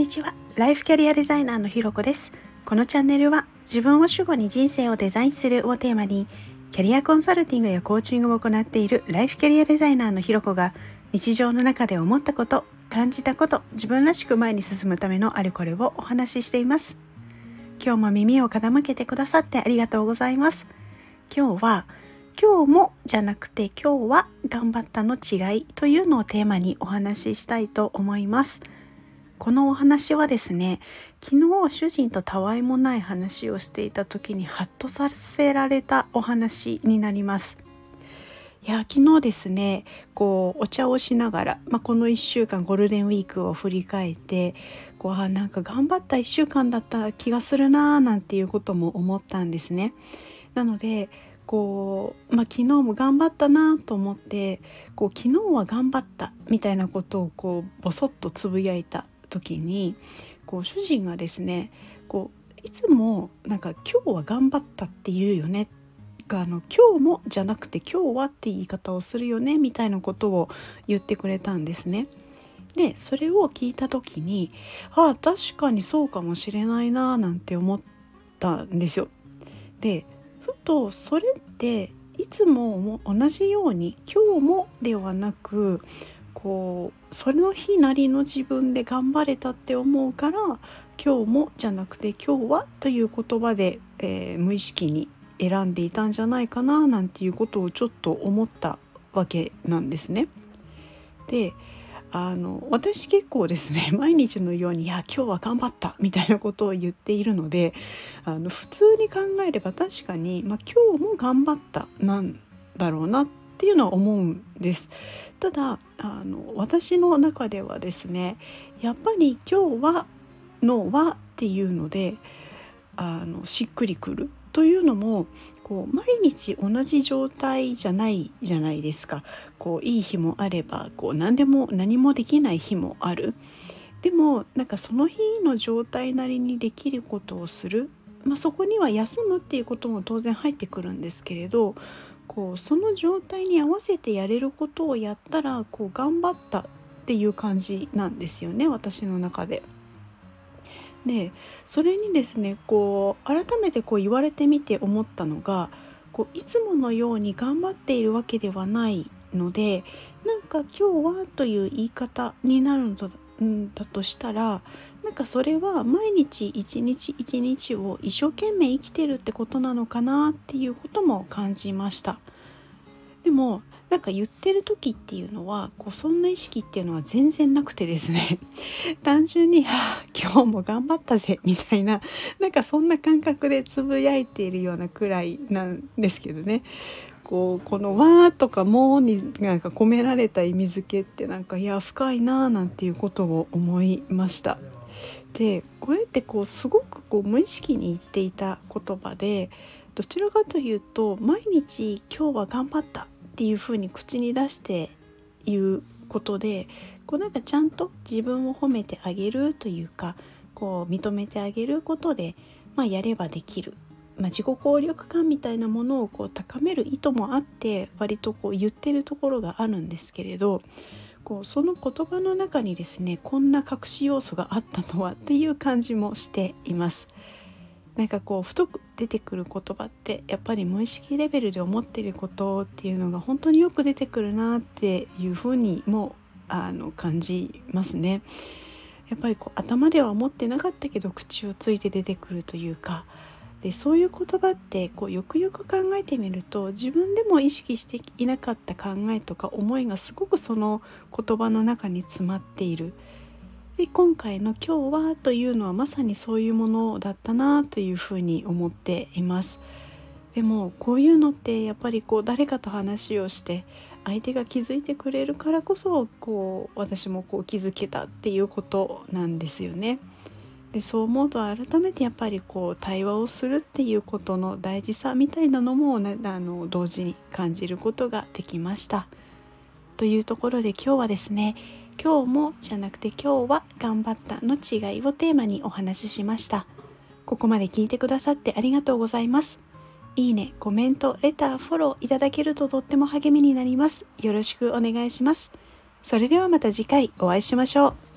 にちは。ライフキャリアデザイナーのひろこです。このチャンネルは自分を主語に人生をデザインするをテーマにキャリアコンサルティングやコーチングを行っているライフキャリアデザイナーのひろこが日常の中で思ったこと感じたこと自分らしく前に進むためのあれこれをお話ししています。今日も耳を傾けてくださってありがとうございます。今日は今日もじゃなくて今日は頑張ったの違いというのをテーマにお話ししたいと思います。このお話はですね昨日主人とたわいもない話をしていた時にハッとさせられたお話になりますいや昨日ですねこうお茶をしながら、まあ、この1週間ゴールデンウィークを振り返ってこうあなんか頑張った1週間だった気がするなーなんていうことも思ったんですね。なのでこう、まあ、昨日も頑張ったなと思ってこう昨日は頑張ったみたいなことをこうボソッとつぶやいた時にこう主人がですねこういつもなんか「今日は頑張ったって言うよね」あの「今日も」じゃなくて「今日は」って言い方をするよねみたいなことを言ってくれたんですね。でそれを聞いた時にああ確かにそうかもしれないななんて思ったんですよ。でふとそれっていつも同じように今日もではなくこうその日なりの自分で頑張れたって思うから今日もじゃなくて今日はという言葉で、えー、無意識に選んでいたんじゃないかななんていうことをちょっと思ったわけなんですね。であの私結構ですね 毎日のように「いや今日は頑張った」みたいなことを言っているのであの普通に考えれば確かに、まあ、今日も頑張ったなんだろうなっていうのは思うんです。ただあの私の中ではですねやっぱり「今日は」の「は」っていうのであのしっくりくる。というのもこう毎日同じ状態じゃないじゃないですか。こういい日もあればこう何でも何もできない日もある。でもなんかその日の状態なりにできることをする、まあ、そこには休むっていうことも当然入ってくるんですけれどこうその状態に合わせてやれることをやったらこう頑張ったっていう感じなんですよね私の中で。でそれにですねこう改めてこう言われてみて思ったのがこういつものように頑張っているわけではないのでなんか「今日は」という言い方になるんだんだとしたらなんかそれは毎日一日一日を一生懸命生きてるってことなのかなっていうことも感じました。でもなんか言ってる時っていうのはこうそんな意識っていうのは全然なくてですね 単純に「はあ今日も頑張ったぜ」みたいななんかそんな感覚でつぶやいているようなくらいなんですけどねこうこの「わ」とか「も」になんか込められた意味付けってなんかいや深いなあなんていうことを思いました。でこれってこうすごくこう無意識に言っていた言葉でどちらかというと毎日「今日は頑張った」っていうふうに口に出して言うことでこうなんかちゃんと自分を褒めてあげるというかこう認めてあげることで、まあ、やればできる、まあ、自己効力感みたいなものをこう高める意図もあって割とこう言ってるところがあるんですけれどこうその言葉の中にですねこんな隠し要素があったとはっていう感じもしています。なんかこう太く出てくる言葉ってやっぱり無意識レベルで思ってることっていうのが本当によく出てくるなっていうふうにもあの感じますね。やっぱりこう頭では思ってなかったけど口をついて出てくるというかでそういう言葉ってこうよくよく考えてみると自分でも意識していなかった考えとか思いがすごくその言葉の中に詰まっている。で今回の「今日は」というのはまさにそういうものだったなというふうに思っています。でもこういうのってやっぱりこう誰かと話をして相手が気づいてくれるからこそこう私もこう気づけたっていうことなんですよね。でそう思うと改めてやっぱりこう対話をするっていうことの大事さみたいなのも、ね、あの同時に感じることができました。というところで今日はですね今日もじゃなくて今日は頑張ったの違いをテーマにお話ししました。ここまで聞いてくださってありがとうございます。いいね、コメント、レター、フォローいただけるととっても励みになります。よろしくお願いします。それではまた次回お会いしましょう。